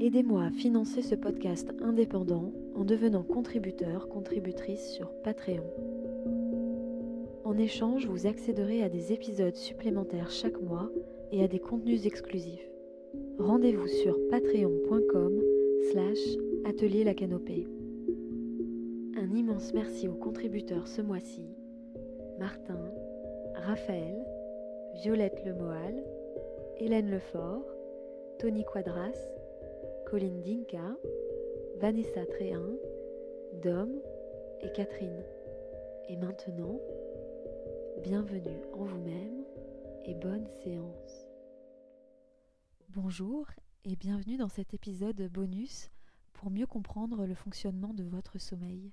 Aidez-moi à financer ce podcast indépendant en devenant contributeur, contributrice sur Patreon. En échange, vous accéderez à des épisodes supplémentaires chaque mois et à des contenus exclusifs. Rendez-vous sur patreon.com slash atelier la canopée. Un immense merci aux contributeurs ce mois-ci. Martin, Raphaël, Violette Lemoal, Hélène Lefort, Tony Quadras, Colline Dinka, Vanessa Tréhin, Dom et Catherine. Et maintenant, bienvenue en vous-même et bonne séance. Bonjour et bienvenue dans cet épisode bonus pour mieux comprendre le fonctionnement de votre sommeil.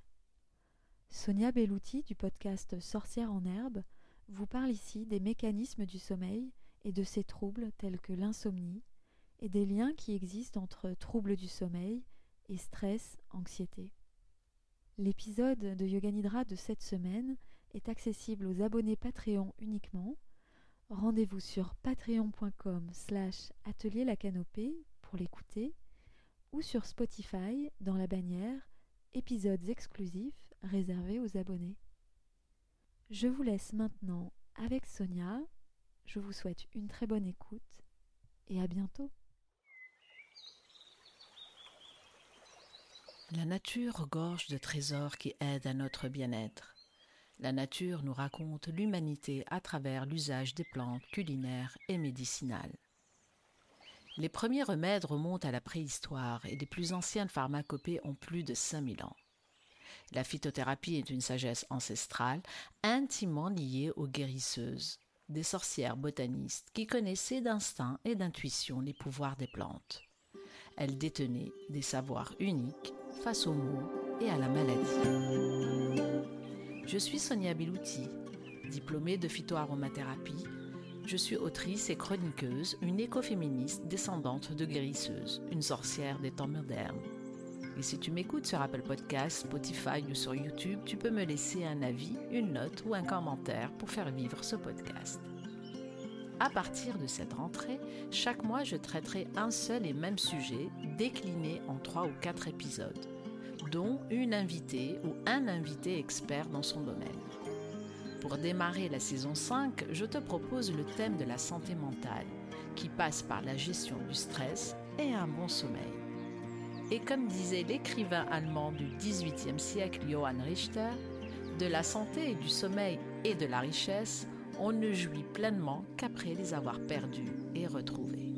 Sonia Bellouti du podcast Sorcière en herbe vous parle ici des mécanismes du sommeil et de ses troubles tels que l'insomnie, et des liens qui existent entre troubles du sommeil et stress, anxiété. L'épisode de Yoga Nidra de cette semaine est accessible aux abonnés Patreon uniquement. Rendez-vous sur patreon.com slash atelier la canopée pour l'écouter ou sur Spotify dans la bannière épisodes exclusifs réservés aux abonnés. Je vous laisse maintenant avec Sonia. Je vous souhaite une très bonne écoute et à bientôt. La nature regorge de trésors qui aident à notre bien-être. La nature nous raconte l'humanité à travers l'usage des plantes culinaires et médicinales. Les premiers remèdes remontent à la préhistoire et les plus anciennes pharmacopées ont plus de 5000 ans. La phytothérapie est une sagesse ancestrale intimement liée aux guérisseuses, des sorcières botanistes qui connaissaient d'instinct et d'intuition les pouvoirs des plantes. Elles détenaient des savoirs uniques face aux maux et à la maladie. Je suis Sonia Bilouti, diplômée de phytoaromathérapie. Je suis autrice et chroniqueuse, une écoféministe descendante de guérisseuse, une sorcière des temps modernes. Et si tu m'écoutes sur Apple Podcasts, Spotify ou sur YouTube, tu peux me laisser un avis, une note ou un commentaire pour faire vivre ce podcast. À partir de cette rentrée, chaque mois, je traiterai un seul et même sujet décliné en trois ou quatre épisodes, dont une invitée ou un invité expert dans son domaine. Pour démarrer la saison 5, je te propose le thème de la santé mentale, qui passe par la gestion du stress et un bon sommeil. Et comme disait l'écrivain allemand du XVIIIe siècle Johann Richter, de la santé du sommeil et de la richesse, on ne jouit pleinement qu'après les avoir perdus et retrouvés.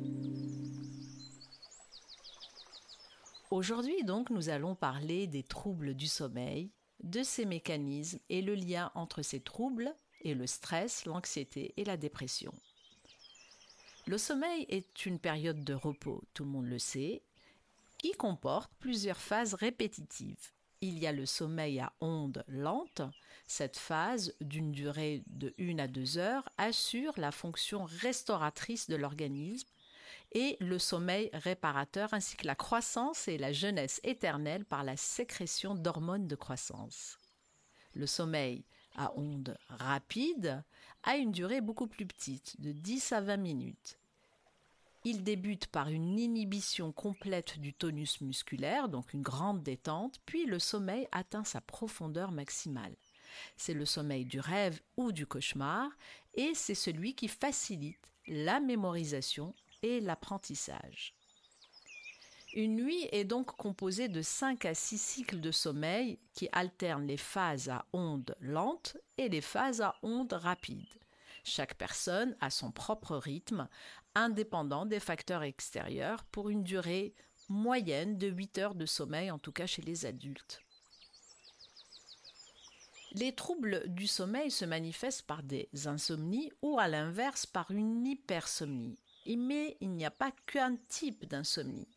Aujourd'hui donc nous allons parler des troubles du sommeil, de ces mécanismes et le lien entre ces troubles et le stress, l'anxiété et la dépression. Le sommeil est une période de repos, tout le monde le sait, qui comporte plusieurs phases répétitives il y a le sommeil à ondes lentes. Cette phase, d'une durée de 1 à 2 heures, assure la fonction restauratrice de l'organisme et le sommeil réparateur ainsi que la croissance et la jeunesse éternelle par la sécrétion d'hormones de croissance. Le sommeil à ondes rapides a une durée beaucoup plus petite, de 10 à 20 minutes. Il débute par une inhibition complète du tonus musculaire, donc une grande détente, puis le sommeil atteint sa profondeur maximale. C'est le sommeil du rêve ou du cauchemar, et c'est celui qui facilite la mémorisation et l'apprentissage. Une nuit est donc composée de 5 à 6 cycles de sommeil qui alternent les phases à ondes lentes et les phases à ondes rapides. Chaque personne a son propre rythme, indépendant des facteurs extérieurs, pour une durée moyenne de 8 heures de sommeil, en tout cas chez les adultes. Les troubles du sommeil se manifestent par des insomnies ou à l'inverse par une hypersomnie. Mais il n'y a pas qu'un type d'insomnie.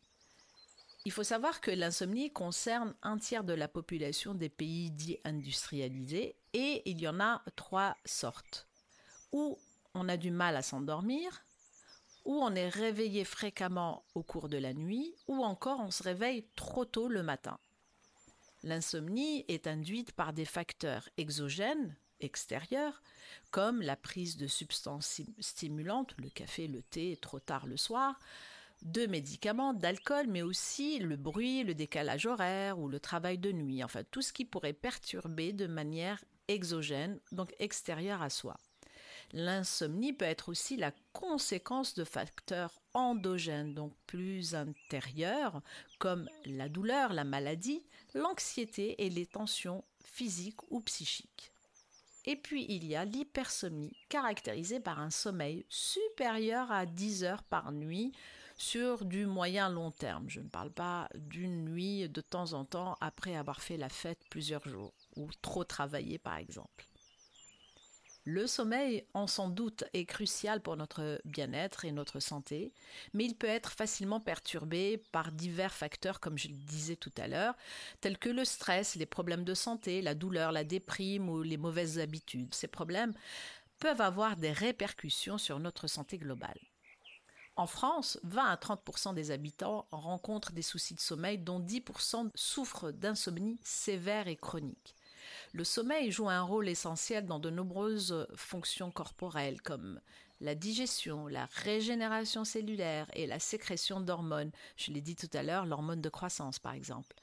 Il faut savoir que l'insomnie concerne un tiers de la population des pays dits industrialisés et il y en a trois sortes. Ou on a du mal à s'endormir, ou on est réveillé fréquemment au cours de la nuit, ou encore on se réveille trop tôt le matin. L'insomnie est induite par des facteurs exogènes, extérieurs, comme la prise de substances stimulantes, le café, le thé, trop tard le soir, de médicaments, d'alcool, mais aussi le bruit, le décalage horaire ou le travail de nuit, enfin tout ce qui pourrait perturber de manière exogène, donc extérieure à soi. L'insomnie peut être aussi la conséquence de facteurs endogènes, donc plus intérieurs, comme la douleur, la maladie, l'anxiété et les tensions physiques ou psychiques. Et puis il y a l'hypersomnie, caractérisée par un sommeil supérieur à 10 heures par nuit sur du moyen long terme. Je ne parle pas d'une nuit de temps en temps après avoir fait la fête plusieurs jours ou trop travaillé par exemple. Le sommeil, en sans doute, est crucial pour notre bien-être et notre santé, mais il peut être facilement perturbé par divers facteurs, comme je le disais tout à l'heure, tels que le stress, les problèmes de santé, la douleur, la déprime ou les mauvaises habitudes. Ces problèmes peuvent avoir des répercussions sur notre santé globale. En France, 20 à 30% des habitants rencontrent des soucis de sommeil, dont 10% souffrent d'insomnie sévère et chronique. Le sommeil joue un rôle essentiel dans de nombreuses fonctions corporelles comme la digestion, la régénération cellulaire et la sécrétion d'hormones. Je l'ai dit tout à l'heure, l'hormone de croissance par exemple.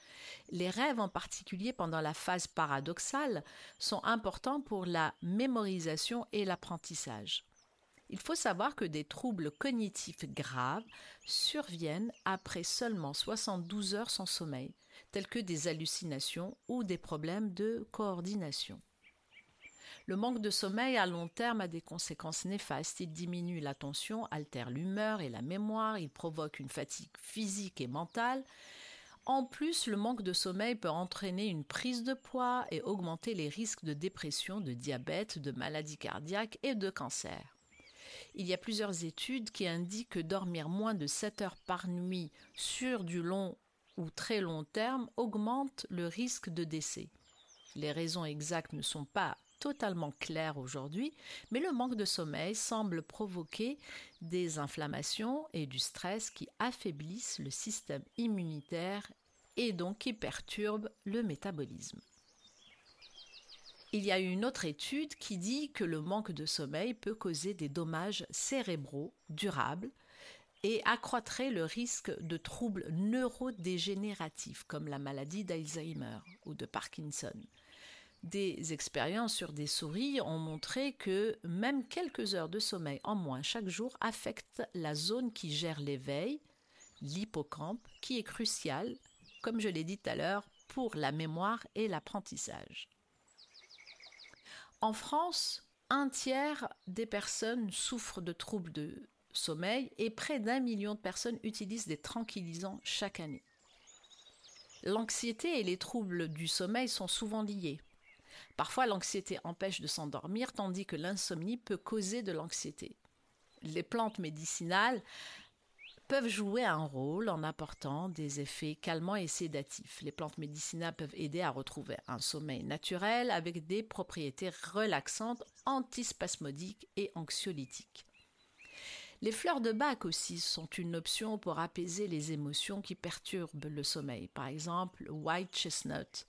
Les rêves en particulier pendant la phase paradoxale sont importants pour la mémorisation et l'apprentissage. Il faut savoir que des troubles cognitifs graves surviennent après seulement 72 heures sans sommeil, tels que des hallucinations ou des problèmes de coordination. Le manque de sommeil à long terme a des conséquences néfastes. Il diminue l'attention, altère l'humeur et la mémoire, il provoque une fatigue physique et mentale. En plus, le manque de sommeil peut entraîner une prise de poids et augmenter les risques de dépression, de diabète, de maladies cardiaques et de cancer. Il y a plusieurs études qui indiquent que dormir moins de 7 heures par nuit sur du long ou très long terme augmente le risque de décès. Les raisons exactes ne sont pas totalement claires aujourd'hui, mais le manque de sommeil semble provoquer des inflammations et du stress qui affaiblissent le système immunitaire et donc qui perturbent le métabolisme. Il y a une autre étude qui dit que le manque de sommeil peut causer des dommages cérébraux durables et accroîtrait le risque de troubles neurodégénératifs comme la maladie d'Alzheimer ou de Parkinson. Des expériences sur des souris ont montré que même quelques heures de sommeil en moins chaque jour affectent la zone qui gère l'éveil, l'hippocampe, qui est crucial, comme je l'ai dit tout à l'heure, pour la mémoire et l'apprentissage. En France, un tiers des personnes souffrent de troubles de sommeil et près d'un million de personnes utilisent des tranquillisants chaque année. L'anxiété et les troubles du sommeil sont souvent liés. Parfois, l'anxiété empêche de s'endormir, tandis que l'insomnie peut causer de l'anxiété. Les plantes médicinales peuvent jouer un rôle en apportant des effets calmants et sédatifs. Les plantes médicinales peuvent aider à retrouver un sommeil naturel avec des propriétés relaxantes, antispasmodiques et anxiolytiques. Les fleurs de bac aussi sont une option pour apaiser les émotions qui perturbent le sommeil. Par exemple, white chestnut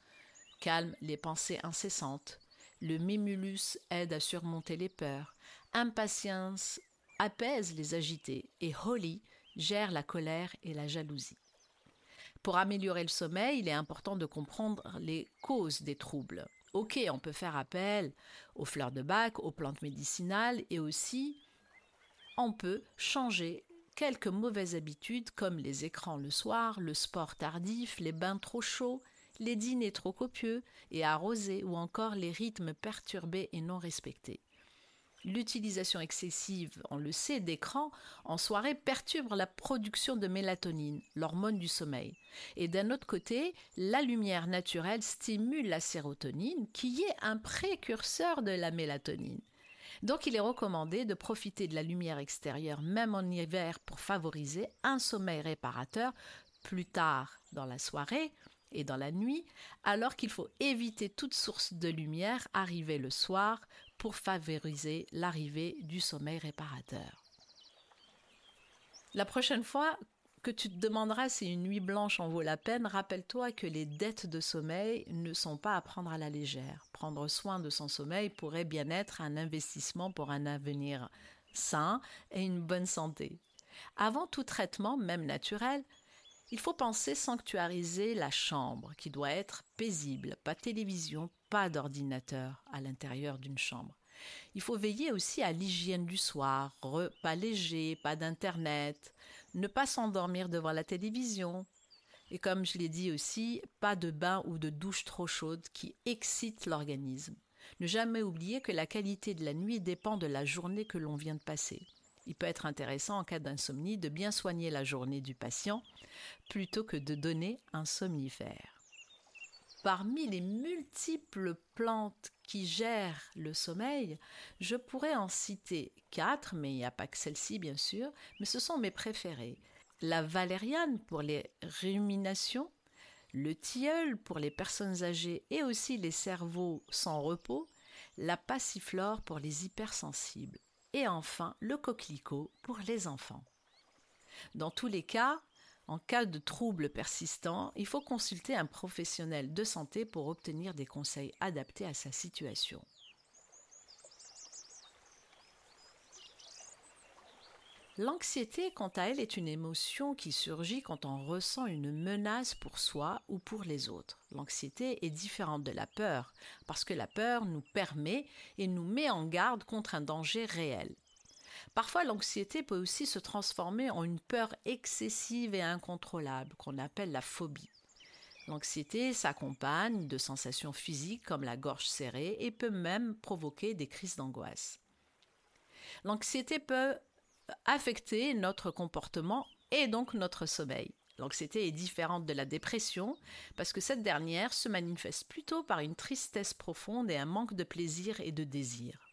calme les pensées incessantes. Le mimulus aide à surmonter les peurs. Impatience apaise les agités. Et holly gère la colère et la jalousie. Pour améliorer le sommeil, il est important de comprendre les causes des troubles. Ok, on peut faire appel aux fleurs de bac, aux plantes médicinales et aussi on peut changer quelques mauvaises habitudes comme les écrans le soir, le sport tardif, les bains trop chauds, les dîners trop copieux et arrosés ou encore les rythmes perturbés et non respectés. L'utilisation excessive, on le sait, d'écran en soirée perturbe la production de mélatonine, l'hormone du sommeil. Et d'un autre côté, la lumière naturelle stimule la sérotonine, qui est un précurseur de la mélatonine. Donc il est recommandé de profiter de la lumière extérieure même en hiver pour favoriser un sommeil réparateur plus tard dans la soirée et dans la nuit, alors qu'il faut éviter toute source de lumière arrivée le soir pour favoriser l'arrivée du sommeil réparateur. La prochaine fois que tu te demanderas si une nuit blanche en vaut la peine, rappelle-toi que les dettes de sommeil ne sont pas à prendre à la légère. Prendre soin de son sommeil pourrait bien être un investissement pour un avenir sain et une bonne santé. Avant tout traitement, même naturel, il faut penser sanctuariser la chambre, qui doit être paisible, pas de télévision, pas d'ordinateur à l'intérieur d'une chambre. Il faut veiller aussi à l'hygiène du soir, pas léger, pas d'internet, ne pas s'endormir devant la télévision. Et comme je l'ai dit aussi, pas de bain ou de douche trop chaude qui excite l'organisme. Ne jamais oublier que la qualité de la nuit dépend de la journée que l'on vient de passer. Il peut être intéressant en cas d'insomnie de bien soigner la journée du patient plutôt que de donner un somnifère. Parmi les multiples plantes qui gèrent le sommeil, je pourrais en citer quatre, mais il n'y a pas que celle-ci bien sûr, mais ce sont mes préférées. La valériane pour les ruminations, le tilleul pour les personnes âgées et aussi les cerveaux sans repos, la passiflore pour les hypersensibles et enfin le coquelicot pour les enfants. Dans tous les cas, en cas de troubles persistants, il faut consulter un professionnel de santé pour obtenir des conseils adaptés à sa situation. L'anxiété, quant à elle, est une émotion qui surgit quand on ressent une menace pour soi ou pour les autres. L'anxiété est différente de la peur, parce que la peur nous permet et nous met en garde contre un danger réel. Parfois, l'anxiété peut aussi se transformer en une peur excessive et incontrôlable qu'on appelle la phobie. L'anxiété s'accompagne de sensations physiques comme la gorge serrée et peut même provoquer des crises d'angoisse. L'anxiété peut affecter notre comportement et donc notre sommeil. L'anxiété est différente de la dépression parce que cette dernière se manifeste plutôt par une tristesse profonde et un manque de plaisir et de désir.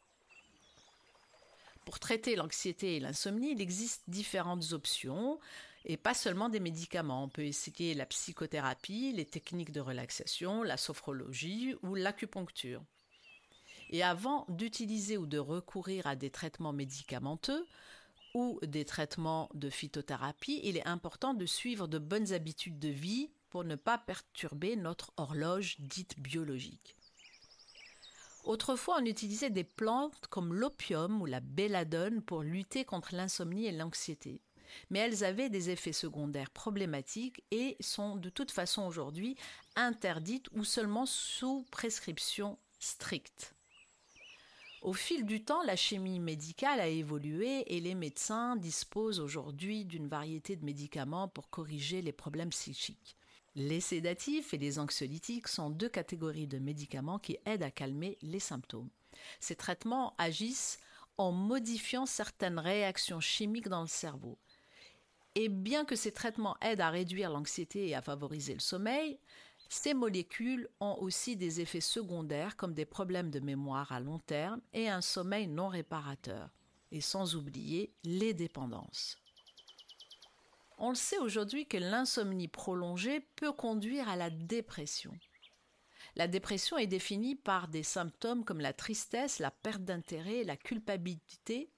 Pour traiter l'anxiété et l'insomnie, il existe différentes options et pas seulement des médicaments. On peut essayer la psychothérapie, les techniques de relaxation, la sophrologie ou l'acupuncture. Et avant d'utiliser ou de recourir à des traitements médicamenteux ou des traitements de phytothérapie, il est important de suivre de bonnes habitudes de vie pour ne pas perturber notre horloge dite biologique. Autrefois, on utilisait des plantes comme l'opium ou la belladone pour lutter contre l'insomnie et l'anxiété. Mais elles avaient des effets secondaires problématiques et sont de toute façon aujourd'hui interdites ou seulement sous prescription stricte. Au fil du temps, la chimie médicale a évolué et les médecins disposent aujourd'hui d'une variété de médicaments pour corriger les problèmes psychiques. Les sédatifs et les anxiolytiques sont deux catégories de médicaments qui aident à calmer les symptômes. Ces traitements agissent en modifiant certaines réactions chimiques dans le cerveau. Et bien que ces traitements aident à réduire l'anxiété et à favoriser le sommeil, ces molécules ont aussi des effets secondaires comme des problèmes de mémoire à long terme et un sommeil non réparateur, et sans oublier les dépendances. On le sait aujourd'hui que l'insomnie prolongée peut conduire à la dépression. La dépression est définie par des symptômes comme la tristesse, la perte d'intérêt, la culpabilité,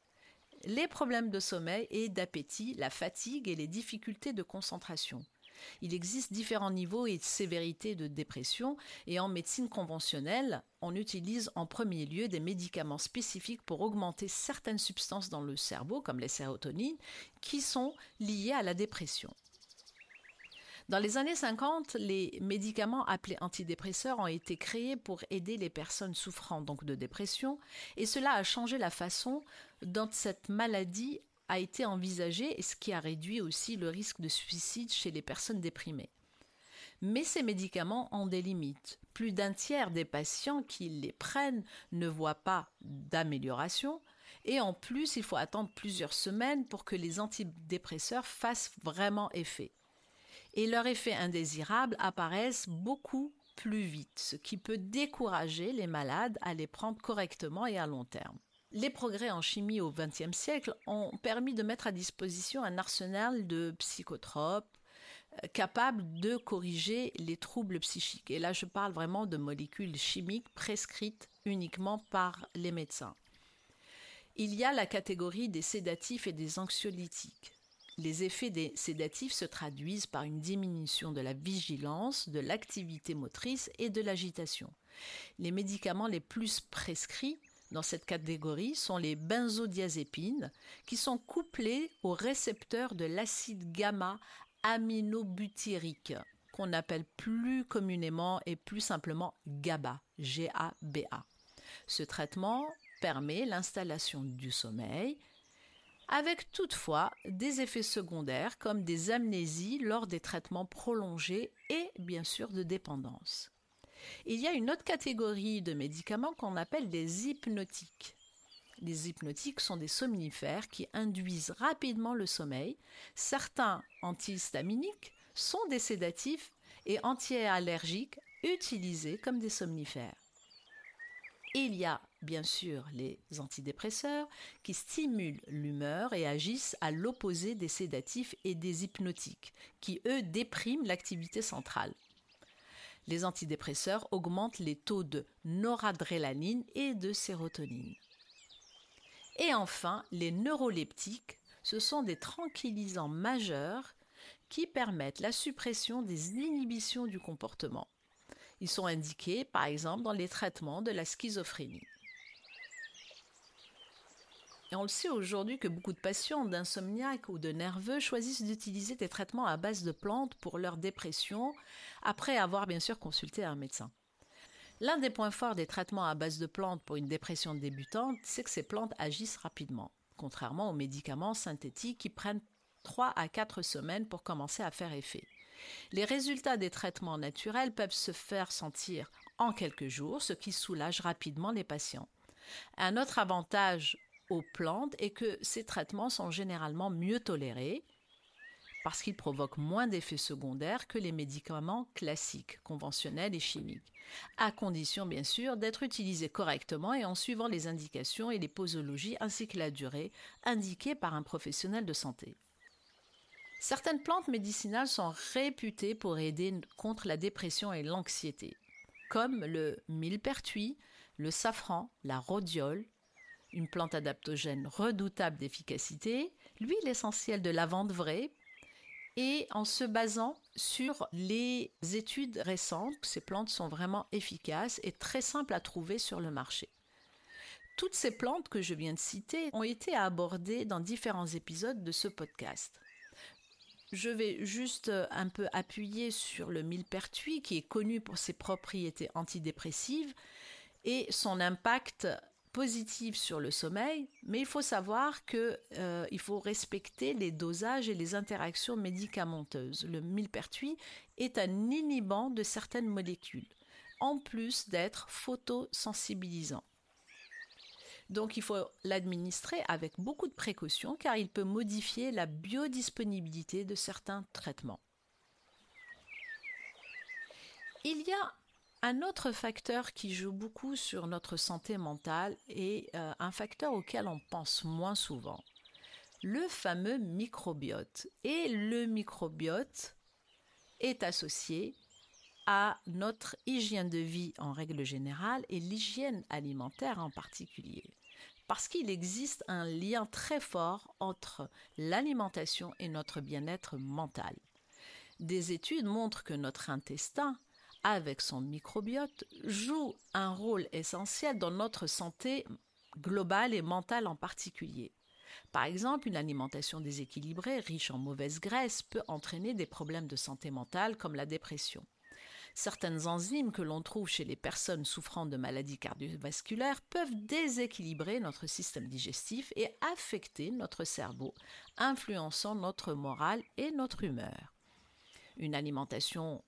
les problèmes de sommeil et d'appétit, la fatigue et les difficultés de concentration. Il existe différents niveaux et de de dépression et en médecine conventionnelle, on utilise en premier lieu des médicaments spécifiques pour augmenter certaines substances dans le cerveau, comme les sérotonines, qui sont liées à la dépression. Dans les années 50, les médicaments appelés antidépresseurs ont été créés pour aider les personnes souffrant donc de dépression et cela a changé la façon dont cette maladie a été envisagé et ce qui a réduit aussi le risque de suicide chez les personnes déprimées. Mais ces médicaments ont des limites. Plus d'un tiers des patients qui les prennent ne voient pas d'amélioration et en plus il faut attendre plusieurs semaines pour que les antidépresseurs fassent vraiment effet. Et leurs effets indésirables apparaissent beaucoup plus vite, ce qui peut décourager les malades à les prendre correctement et à long terme. Les progrès en chimie au XXe siècle ont permis de mettre à disposition un arsenal de psychotropes euh, capables de corriger les troubles psychiques. Et là, je parle vraiment de molécules chimiques prescrites uniquement par les médecins. Il y a la catégorie des sédatifs et des anxiolytiques. Les effets des sédatifs se traduisent par une diminution de la vigilance, de l'activité motrice et de l'agitation. Les médicaments les plus prescrits dans cette catégorie sont les benzodiazépines, qui sont couplés aux récepteurs de l'acide gamma aminobutyrique, qu'on appelle plus communément et plus simplement G-A-B-A. Ce traitement permet l'installation du sommeil, avec toutefois des effets secondaires comme des amnésies lors des traitements prolongés et bien sûr de dépendance. Il y a une autre catégorie de médicaments qu'on appelle des hypnotiques. Les hypnotiques sont des somnifères qui induisent rapidement le sommeil. Certains antihistaminiques sont des sédatifs et antiallergiques utilisés comme des somnifères. Il y a bien sûr les antidépresseurs qui stimulent l'humeur et agissent à l'opposé des sédatifs et des hypnotiques, qui eux dépriment l'activité centrale. Les antidépresseurs augmentent les taux de noradrénaline et de sérotonine. Et enfin, les neuroleptiques, ce sont des tranquillisants majeurs qui permettent la suppression des inhibitions du comportement. Ils sont indiqués, par exemple, dans les traitements de la schizophrénie. Et on le sait aujourd'hui que beaucoup de patients d'insomniaques ou de nerveux choisissent d'utiliser des traitements à base de plantes pour leur dépression, après avoir bien sûr consulté un médecin. L'un des points forts des traitements à base de plantes pour une dépression débutante, c'est que ces plantes agissent rapidement, contrairement aux médicaments synthétiques qui prennent 3 à 4 semaines pour commencer à faire effet. Les résultats des traitements naturels peuvent se faire sentir en quelques jours, ce qui soulage rapidement les patients. Un autre avantage aux plantes et que ces traitements sont généralement mieux tolérés parce qu'ils provoquent moins d'effets secondaires que les médicaments classiques, conventionnels et chimiques, à condition bien sûr d'être utilisés correctement et en suivant les indications et les posologies ainsi que la durée indiquées par un professionnel de santé. Certaines plantes médicinales sont réputées pour aider contre la dépression et l'anxiété, comme le millepertuis, le safran, la rhodiole, une plante adaptogène redoutable d'efficacité, l'huile essentielle de lavande vraie, et en se basant sur les études récentes, ces plantes sont vraiment efficaces et très simples à trouver sur le marché. Toutes ces plantes que je viens de citer ont été abordées dans différents épisodes de ce podcast. Je vais juste un peu appuyer sur le millepertuis qui est connu pour ses propriétés antidépressives et son impact positive sur le sommeil, mais il faut savoir qu'il euh, faut respecter les dosages et les interactions médicamenteuses. Le millepertuis est un inhibant de certaines molécules, en plus d'être photosensibilisant. Donc il faut l'administrer avec beaucoup de précautions car il peut modifier la biodisponibilité de certains traitements. Il y a un autre facteur qui joue beaucoup sur notre santé mentale est euh, un facteur auquel on pense moins souvent, le fameux microbiote. Et le microbiote est associé à notre hygiène de vie en règle générale et l'hygiène alimentaire en particulier. Parce qu'il existe un lien très fort entre l'alimentation et notre bien-être mental. Des études montrent que notre intestin avec son microbiote, joue un rôle essentiel dans notre santé globale et mentale en particulier. Par exemple, une alimentation déséquilibrée, riche en mauvaises graisses, peut entraîner des problèmes de santé mentale comme la dépression. Certaines enzymes que l'on trouve chez les personnes souffrant de maladies cardiovasculaires peuvent déséquilibrer notre système digestif et affecter notre cerveau, influençant notre morale et notre humeur. Une alimentation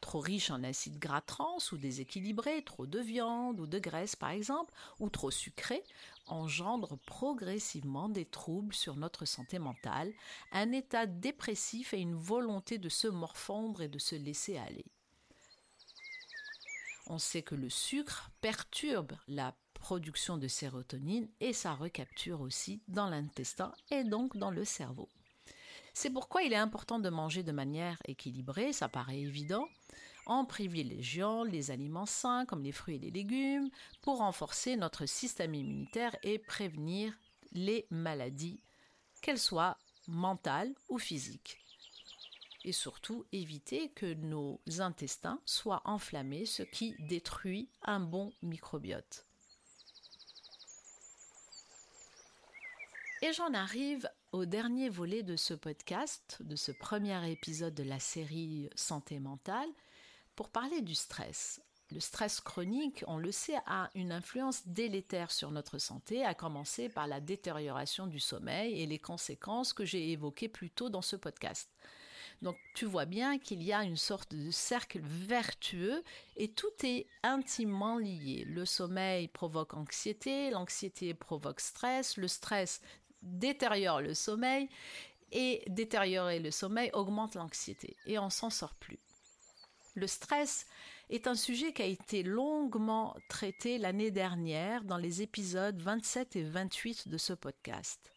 trop riche en acides gras trans ou déséquilibré, trop de viande ou de graisse par exemple, ou trop sucré, engendre progressivement des troubles sur notre santé mentale, un état dépressif et une volonté de se morfondre et de se laisser aller. On sait que le sucre perturbe la production de sérotonine et sa recapture aussi dans l'intestin et donc dans le cerveau. C'est pourquoi il est important de manger de manière équilibrée, ça paraît évident, en privilégiant les aliments sains comme les fruits et les légumes pour renforcer notre système immunitaire et prévenir les maladies, qu'elles soient mentales ou physiques. Et surtout éviter que nos intestins soient enflammés, ce qui détruit un bon microbiote. Et j'en arrive au dernier volet de ce podcast, de ce premier épisode de la série Santé mentale, pour parler du stress. Le stress chronique, on le sait, a une influence délétère sur notre santé, à commencer par la détérioration du sommeil et les conséquences que j'ai évoquées plus tôt dans ce podcast. Donc tu vois bien qu'il y a une sorte de cercle vertueux et tout est intimement lié. Le sommeil provoque anxiété, l'anxiété provoque stress, le stress détériore le sommeil et détériorer le sommeil augmente l'anxiété et on s'en sort plus. Le stress est un sujet qui a été longuement traité l'année dernière dans les épisodes 27 et 28 de ce podcast.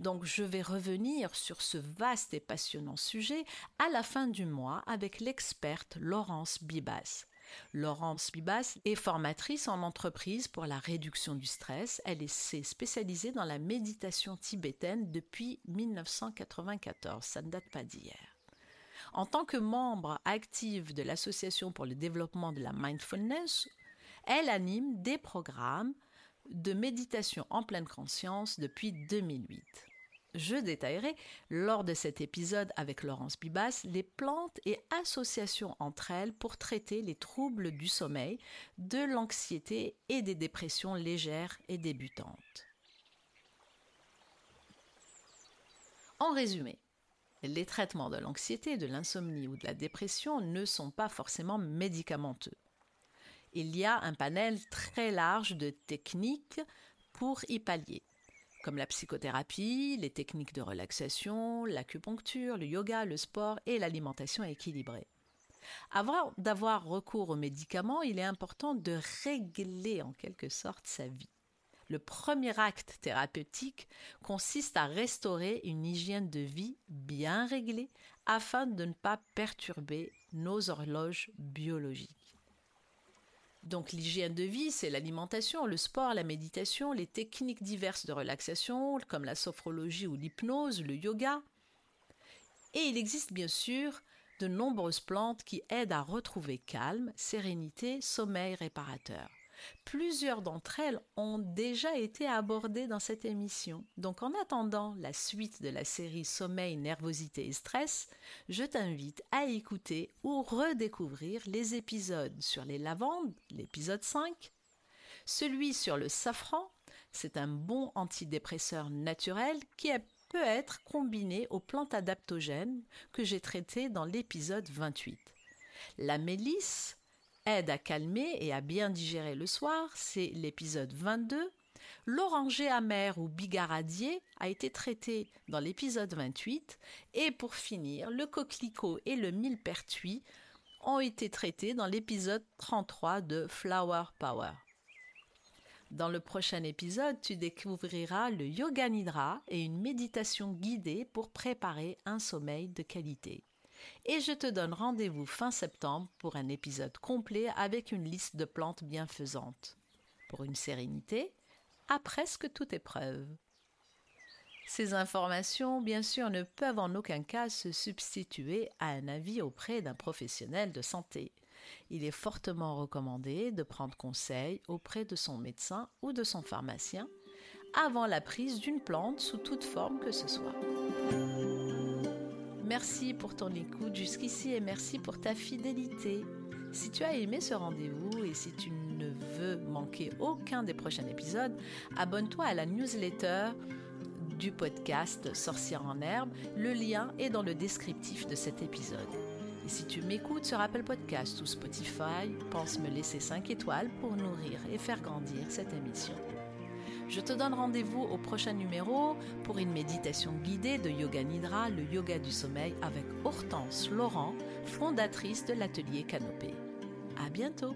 Donc je vais revenir sur ce vaste et passionnant sujet à la fin du mois avec l'experte Laurence Bibas. Laurence Bibas est formatrice en entreprise pour la réduction du stress. Elle s'est spécialisée dans la méditation tibétaine depuis 1994. Ça ne date pas d'hier. En tant que membre active de l'Association pour le développement de la mindfulness, elle anime des programmes de méditation en pleine conscience depuis 2008. Je détaillerai lors de cet épisode avec Laurence Bibas les plantes et associations entre elles pour traiter les troubles du sommeil, de l'anxiété et des dépressions légères et débutantes. En résumé, les traitements de l'anxiété, de l'insomnie ou de la dépression ne sont pas forcément médicamenteux. Il y a un panel très large de techniques pour y pallier comme la psychothérapie, les techniques de relaxation, l'acupuncture, le yoga, le sport et l'alimentation équilibrée. Avant d'avoir recours aux médicaments, il est important de régler en quelque sorte sa vie. Le premier acte thérapeutique consiste à restaurer une hygiène de vie bien réglée afin de ne pas perturber nos horloges biologiques. Donc l'hygiène de vie, c'est l'alimentation, le sport, la méditation, les techniques diverses de relaxation, comme la sophrologie ou l'hypnose, le yoga. Et il existe bien sûr de nombreuses plantes qui aident à retrouver calme, sérénité, sommeil réparateur. Plusieurs d'entre elles ont déjà été abordées dans cette émission. Donc en attendant la suite de la série Sommeil, nervosité et stress, je t'invite à écouter ou redécouvrir les épisodes sur les lavandes, l'épisode 5, celui sur le safran, c'est un bon antidépresseur naturel qui peut être combiné aux plantes adaptogènes que j'ai traité dans l'épisode 28. La mélisse, aide à calmer et à bien digérer le soir, c'est l'épisode 22. L'oranger amer ou bigaradier a été traité dans l'épisode 28. Et pour finir, le coquelicot et le millepertuis ont été traités dans l'épisode 33 de Flower Power. Dans le prochain épisode, tu découvriras le yoga nidra et une méditation guidée pour préparer un sommeil de qualité et je te donne rendez-vous fin septembre pour un épisode complet avec une liste de plantes bienfaisantes. Pour une sérénité à presque toute épreuve. Ces informations, bien sûr, ne peuvent en aucun cas se substituer à un avis auprès d'un professionnel de santé. Il est fortement recommandé de prendre conseil auprès de son médecin ou de son pharmacien avant la prise d'une plante sous toute forme que ce soit. Merci pour ton écoute jusqu'ici et merci pour ta fidélité. Si tu as aimé ce rendez-vous et si tu ne veux manquer aucun des prochains épisodes, abonne-toi à la newsletter du podcast Sorcière en herbe. Le lien est dans le descriptif de cet épisode. Et si tu m'écoutes sur Apple Podcast ou Spotify, pense me laisser 5 étoiles pour nourrir et faire grandir cette émission. Je te donne rendez-vous au prochain numéro pour une méditation guidée de Yoga Nidra, le yoga du sommeil, avec Hortense Laurent, fondatrice de l'atelier Canopée. À bientôt!